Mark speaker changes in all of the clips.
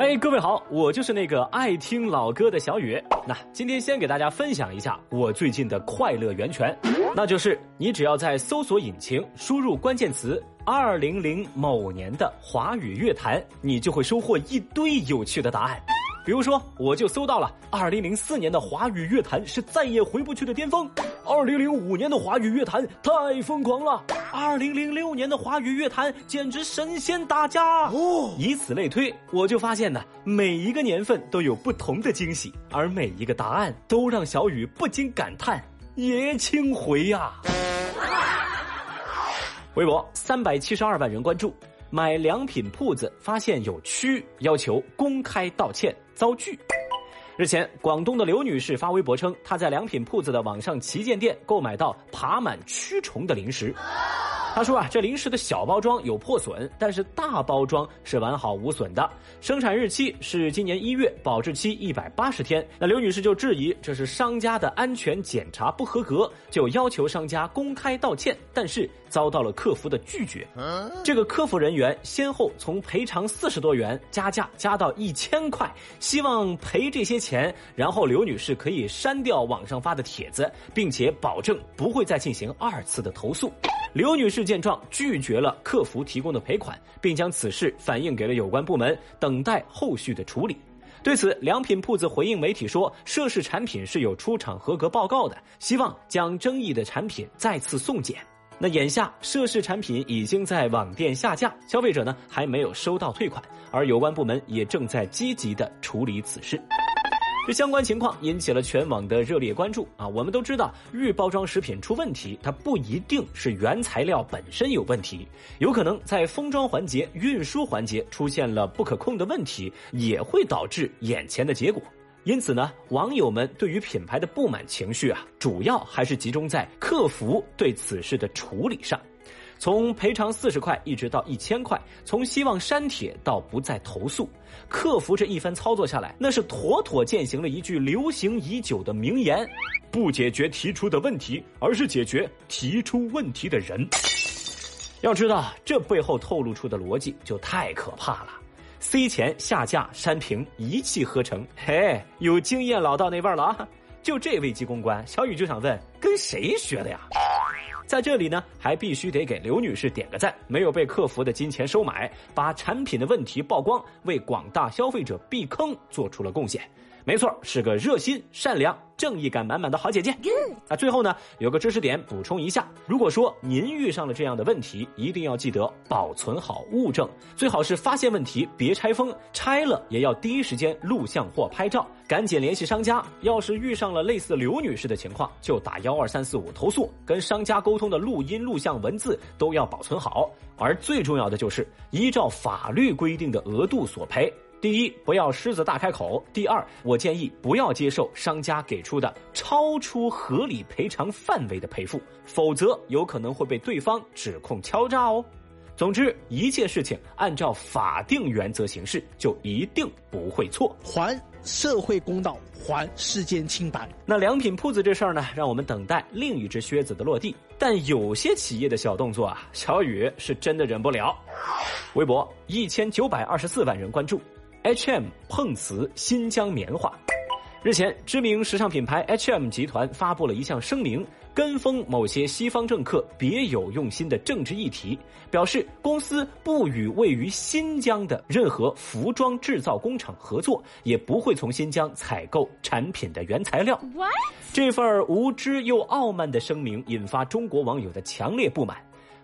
Speaker 1: 嗨，各位好，我就是那个爱听老歌的小雨。那今天先给大家分享一下我最近的快乐源泉，那就是你只要在搜索引擎输入关键词“二零零某年的华语乐坛”，你就会收获一堆有趣的答案。比如说，我就搜到了二零零四年的华语乐坛是再也回不去的巅峰，二零零五年的华语乐坛太疯狂了，二零零六年的华语乐坛简直神仙打架哦！以此类推，我就发现呢，每一个年份都有不同的惊喜，而每一个答案都让小雨不禁感叹：爷青回呀！微博三百七十二万人关注。买良品铺子发现有蛆，要求公开道歉，遭拒。日前，广东的刘女士发微博称，她在良品铺子的网上旗舰店购买到爬满蛆虫的零食。他说啊，这零食的小包装有破损，但是大包装是完好无损的。生产日期是今年一月，保质期一百八十天。那刘女士就质疑这是商家的安全检查不合格，就要求商家公开道歉，但是遭到了客服的拒绝。这个客服人员先后从赔偿四十多元加价加到一千块，希望赔这些钱，然后刘女士可以删掉网上发的帖子，并且保证不会再进行二次的投诉。刘女士见状，拒绝了客服提供的赔款，并将此事反映给了有关部门，等待后续的处理。对此，良品铺子回应媒体说，涉事产品是有出厂合格报告的，希望将争议的产品再次送检。那眼下，涉事产品已经在网店下架，消费者呢还没有收到退款，而有关部门也正在积极的处理此事。这相关情况引起了全网的热烈关注啊！我们都知道，预包装食品出问题，它不一定是原材料本身有问题，有可能在封装环节、运输环节出现了不可控的问题，也会导致眼前的结果。因此呢，网友们对于品牌的不满情绪啊，主要还是集中在客服对此事的处理上。从赔偿四十块一直到一千块，从希望删帖到不再投诉，客服这一番操作下来，那是妥妥践行了一句流行已久的名言：不解决提出的问题，而是解决提出问题的人。要知道，这背后透露出的逻辑就太可怕了。塞钱下架删评，一气呵成，嘿，有经验老道那味儿了啊！就这危机公关，小雨就想问，跟谁学的呀？在这里呢，还必须得给刘女士点个赞，没有被客服的金钱收买，把产品的问题曝光，为广大消费者避坑做出了贡献。没错，是个热心、善良、正义感满满的好姐姐。啊，最后呢，有个知识点补充一下：如果说您遇上了这样的问题，一定要记得保存好物证，最好是发现问题别拆封，拆了也要第一时间录像或拍照，赶紧联系商家。要是遇上了类似刘女士的情况，就打幺二三四五投诉，跟商家沟通的录音、录像、文字都要保存好。而最重要的就是依照法律规定的额度索赔。第一，不要狮子大开口；第二，我建议不要接受商家给出的超出合理赔偿范围的赔付，否则有可能会被对方指控敲诈哦。总之，一切事情按照法定原则行事，就一定不会错。
Speaker 2: 还社会公道，还世间清白。
Speaker 1: 那良品铺子这事儿呢，让我们等待另一只靴子的落地。但有些企业的小动作啊，小雨是真的忍不了。微博一千九百二十四万人关注。H&M 碰瓷新疆棉花。日前，知名时尚品牌 H&M 集团发布了一项声明，跟风某些西方政客别有用心的政治议题，表示公司不与位于新疆的任何服装制造工厂合作，也不会从新疆采购产品的原材料。这份无知又傲慢的声明引发中国网友的强烈不满。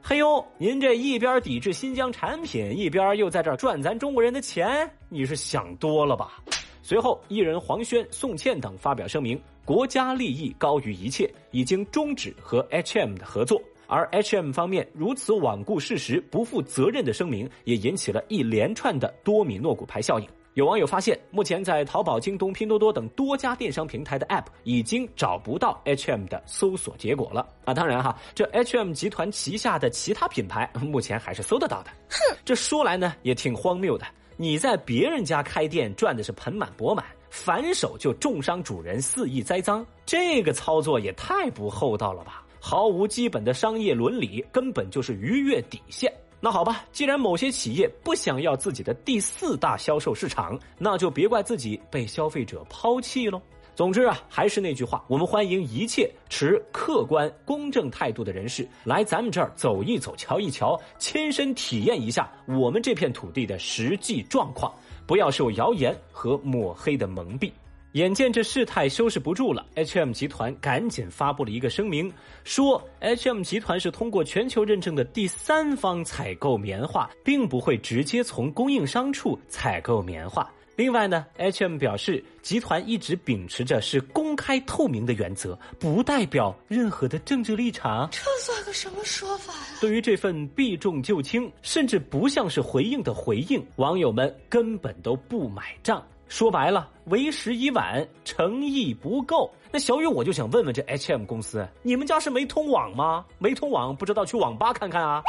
Speaker 1: 嘿呦，您这一边抵制新疆产品，一边又在这赚咱中国人的钱，你是想多了吧？随后，艺人黄轩、宋茜等发表声明，国家利益高于一切，已经终止和 H&M 的合作。而 H&M 方面如此罔顾事实、不负责任的声明，也引起了一连串的多米诺骨牌效应。有网友发现，目前在淘宝、京东、拼多多等多家电商平台的 App 已经找不到 H&M 的搜索结果了啊！当然哈，这 H&M 集团旗下的其他品牌目前还是搜得到的。哼，这说来呢也挺荒谬的。你在别人家开店赚的是盆满钵满，反手就重伤主人、肆意栽赃，这个操作也太不厚道了吧！毫无基本的商业伦理，根本就是逾越底线。那好吧，既然某些企业不想要自己的第四大销售市场，那就别怪自己被消费者抛弃喽。总之啊，还是那句话，我们欢迎一切持客观公正态度的人士来咱们这儿走一走、瞧一瞧，亲身体验一下我们这片土地的实际状况，不要受谣言和抹黑的蒙蔽。眼见这事态收拾不住了，H&M 集团赶紧发布了一个声明，说 H&M 集团是通过全球认证的第三方采购棉花，并不会直接从供应商处采购棉花。另外呢，H&M 表示，集团一直秉持着是公开透明的原则，不代表任何的政治立场。
Speaker 3: 这算个什么说法呀？
Speaker 1: 对于这份避重就轻，甚至不像是回应的回应，网友们根本都不买账。说白了，为时已晚，诚意不够。那小雨，我就想问问这 H&M 公司，你们家是没通网吗？没通网，不知道去网吧看看啊？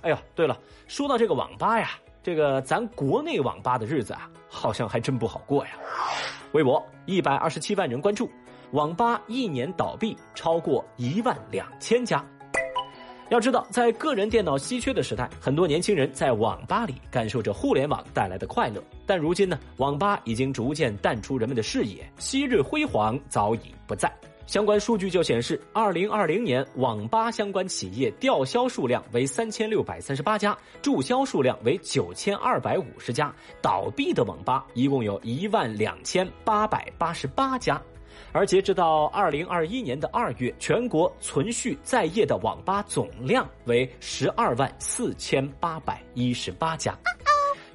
Speaker 1: 哎呀，对了，说到这个网吧呀，这个咱国内网吧的日子啊，好像还真不好过呀。微博一百二十七万人关注，网吧一年倒闭超过一万两千家。要知道，在个人电脑稀缺的时代，很多年轻人在网吧里感受着互联网带来的快乐。但如今呢，网吧已经逐渐淡出人们的视野，昔日辉煌早已不在。相关数据就显示，二零二零年网吧相关企业吊销数量为三千六百三十八家，注销数量为九千二百五十家，倒闭的网吧一共有一万两千八百八十八家。而截止到二零二一年的二月，全国存续在业的网吧总量为十二万四千八百一十八家。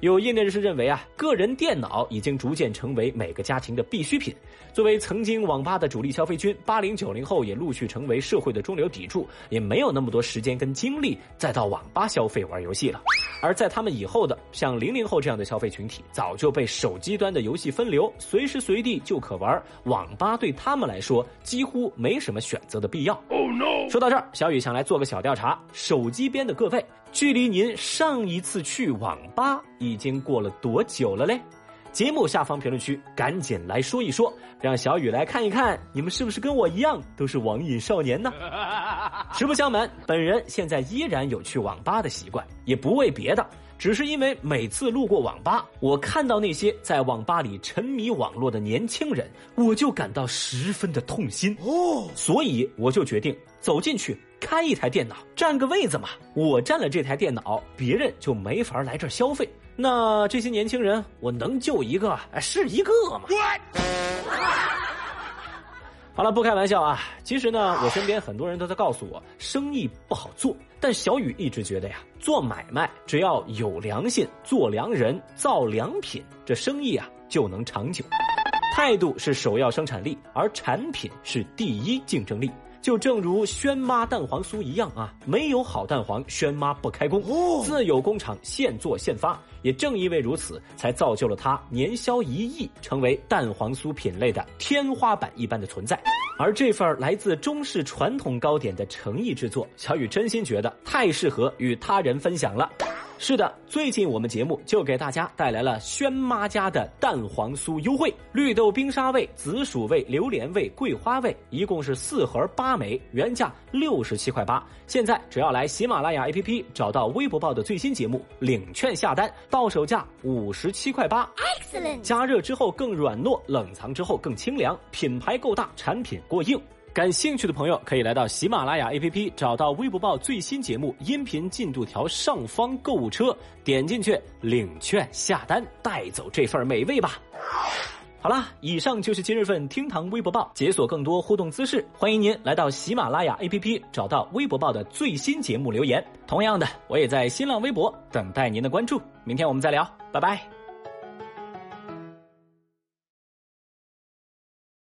Speaker 1: 有业内人士认为啊，个人电脑已经逐渐成为每个家庭的必需品。作为曾经网吧的主力消费军，八零九零后也陆续成为社会的中流砥柱，也没有那么多时间跟精力再到网吧消费玩游戏了。而在他们以后的像零零后这样的消费群体，早就被手机端的游戏分流，随时随地就可玩。网吧对他们来说几乎没什么选择的必要。说到这儿，小雨想来做个小调查：手机边的各位，距离您上一次去网吧已经过了多久了嘞？节目下方评论区赶紧来说一说，让小雨来看一看，你们是不是跟我一样都是网瘾少年呢？实不相瞒，本人现在依然有去网吧的习惯，也不为别的，只是因为每次路过网吧，我看到那些在网吧里沉迷网络的年轻人，我就感到十分的痛心哦，所以我就决定走进去开一台电脑，占个位子嘛。我占了这台电脑，别人就没法来这儿消费。那这些年轻人，我能救一个是一个嘛？好了，不开玩笑啊。其实呢，我身边很多人都在告诉我，生意不好做。但小雨一直觉得呀，做买卖只要有良心，做良人，造良品，这生意啊就能长久。态度是首要生产力，而产品是第一竞争力。就正如轩妈蛋黄酥一样啊，没有好蛋黄，轩妈不开工。自有工厂现做现发，也正因为如此，才造就了它年销一亿，成为蛋黄酥品类的天花板一般的存在。而这份来自中式传统糕点的诚意之作，小雨真心觉得太适合与他人分享了。是的，最近我们节目就给大家带来了轩妈家的蛋黄酥优惠，绿豆冰沙味、紫薯味、榴莲味、桂花味，一共是四盒八枚，原价六十七块八。现在只要来喜马拉雅 APP 找到微博报的最新节目，领券下单，到手价五十七块八。Excellent，加热之后更软糯，冷藏之后更清凉，品牌够大，产品过硬。感兴趣的朋友可以来到喜马拉雅 APP，找到微博报最新节目音频进度条上方购物车，点进去领券下单，带走这份美味吧。好啦，以上就是今日份厅堂微博报，解锁更多互动姿势，欢迎您来到喜马拉雅 APP，找到微博报的最新节目留言。同样的，我也在新浪微博等待您的关注。明天我们再聊，拜拜。